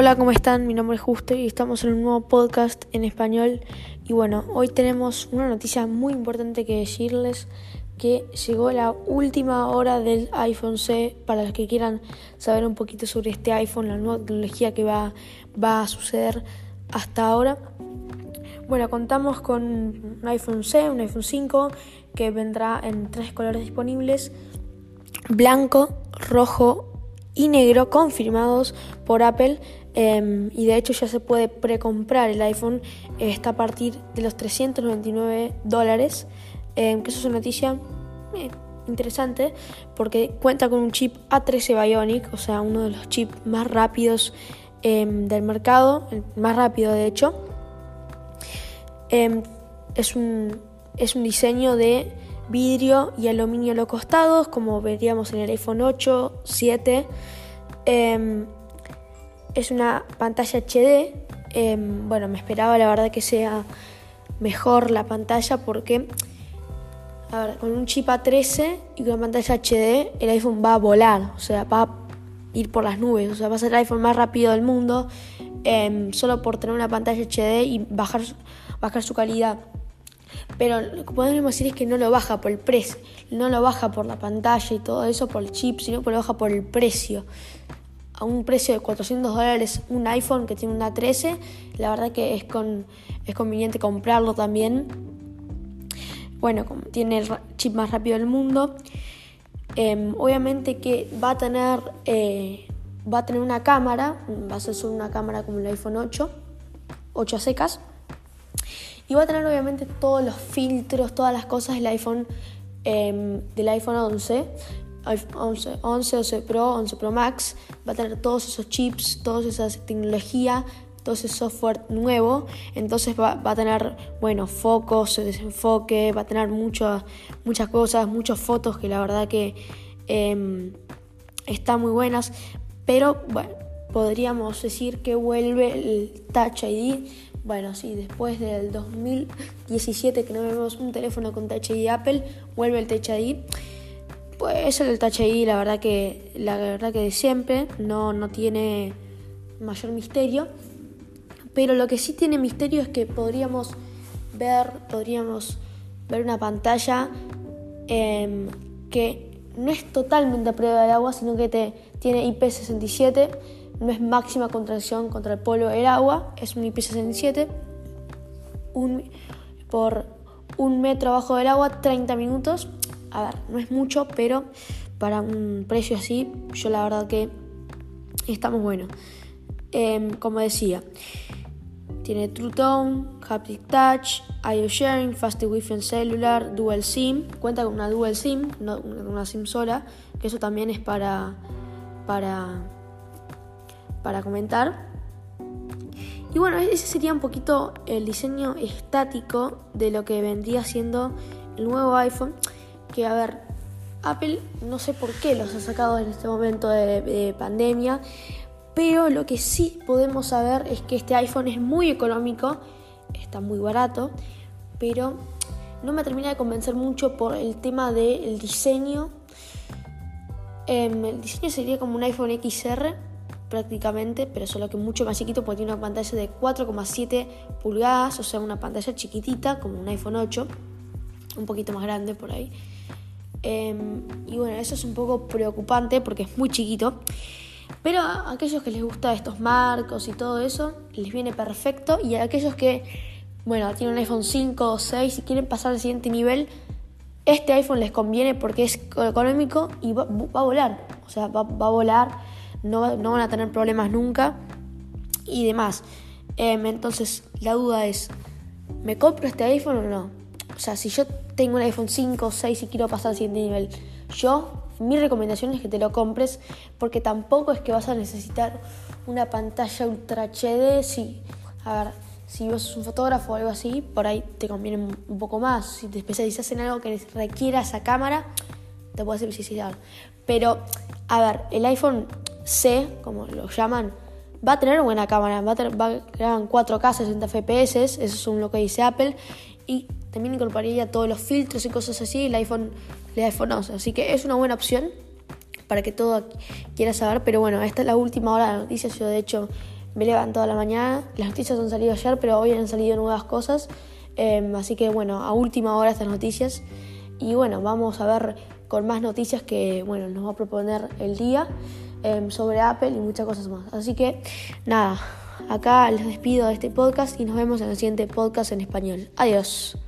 Hola, ¿cómo están? Mi nombre es Justo y estamos en un nuevo podcast en español. Y bueno, hoy tenemos una noticia muy importante que decirles que llegó la última hora del iPhone C para los que quieran saber un poquito sobre este iPhone, la nueva tecnología que va, va a suceder hasta ahora. Bueno, contamos con un iPhone C, un iPhone 5 que vendrá en tres colores disponibles, blanco, rojo y negro confirmados por Apple em, y de hecho ya se puede precomprar el iPhone está a partir de los 399 dólares em, que eso es una noticia eh, interesante porque cuenta con un chip A13 Bionic o sea uno de los chips más rápidos em, del mercado el más rápido de hecho es un es un diseño de vidrio y aluminio a los costados, como veríamos en el iPhone 8, 7. Es una pantalla HD. Em, bueno, me esperaba la verdad que sea mejor la pantalla porque con un chip A13 y con una pantalla HD el iPhone va a volar, o sea, va a ir por las nubes, o sea, va a ser el iPhone más rápido del mundo em, solo por tener una pantalla HD y bajar, bajar su calidad. Pero lo que podemos decir es que no lo baja por el precio, no lo baja por la pantalla y todo eso, por el chip, sino que lo baja por el precio. A un precio de 400 dólares un iPhone que tiene una 13, la verdad que es, con, es conveniente comprarlo también. Bueno, tiene el chip más rápido del mundo. Em, obviamente que va a tener eh, va a tener una cámara, va a ser solo una cámara como el iPhone 8, 8 a secas. Y va a tener obviamente todos los filtros, todas las cosas del iPhone, em, del iPhone 11. 11, 11, 11 Pro, 11 Pro Max, va a tener todos esos chips, toda esa tecnología, todo ese software nuevo, entonces va, a tener, bueno, focos, desenfoque, va a tener muchas muchas cosas, muchas fotos que la verdad que em, están muy buenas, pero bueno, podríamos decir que vuelve el Touch ID bueno, sí, después del 2017 que no vemos un teléfono con Touch ID Apple, vuelve el Touch ID. Pues el ID, la verdad que la verdad que de siempre no, no tiene mayor misterio. Pero lo que sí tiene misterio es que podríamos ver, podríamos ver una pantalla em, que no es totalmente a prueba de agua, sino que te, tiene IP67 no es máxima contracción contra el polo del agua, es un IP67 un, por un metro abajo del agua, 30 minutos. A ver, no es mucho, pero para un precio así, yo la verdad que estamos buenos. Em, como decía, tiene True Tone, Haptic Touch, IO Sharing, Fast Wi-Fi en celular, Dual SIM. Cuenta con una Dual SIM, no una SIM sola, que eso también es para, para para comentar. Y bueno, ese sería un poquito el diseño estático de lo que vendría siendo el nuevo iPhone. Que a ver, Apple no sé por qué los ha sacado en este momento de, pandemia. Pero lo que sí podemos saber es que este iPhone es muy económico, está muy barato, pero no me termina de convencer mucho por el tema del diseño. Em, el diseño sería como un iPhone XR, prácticamente, pero solo que mucho más chiquito porque tiene una pantalla de 4,7 pulgadas, o sea, una pantalla chiquitita como un iPhone 8, un poquito más grande por ahí. Em, y bueno, eso es un poco preocupante porque es muy chiquito. Pero a aquellos que les gusta estos marcos y todo eso, les viene perfecto. Y a aquellos que, bueno, tienen un iPhone 5 o 6 y quieren pasar al siguiente nivel, este iPhone les conviene porque es económico y va, a volar. O sea, va, a volar no, van a tener problemas nunca y demás. Em, entonces, la duda es, ¿me compro este iPhone o no? O sea, si yo tengo un iPhone 5 o 6 y quiero pasar al siguiente nivel, yo, mi recomendación es que te lo compres porque tampoco es que vas a necesitar una pantalla Ultra HD. Si, a ver, si vos sos un fotógrafo o algo así, por ahí te conviene un poco más. Si te especializas en algo que requiera esa cámara, te puedes especializar. Pero, a ver, el iPhone C, como lo llaman, va a tener buena cámara, va a, tener, va en 4K 60 FPS, eso es lo que dice Apple, y también incorporaría todos los filtros y cosas así, el iPhone, el iPhone 11, así que es una buena opción para que todo quiera saber, pero bueno, esta es la última hora de noticias, yo de hecho me he levantado a la mañana, las noticias han salido ayer, pero hoy han salido nuevas cosas, em, así que bueno, a última hora estas noticias y bueno, vamos a ver con más noticias que bueno, nos va a proponer el día em, sobre Apple y muchas cosas más. Así que nada, acá les despido de este podcast y nos vemos en el siguiente podcast en español. Adiós.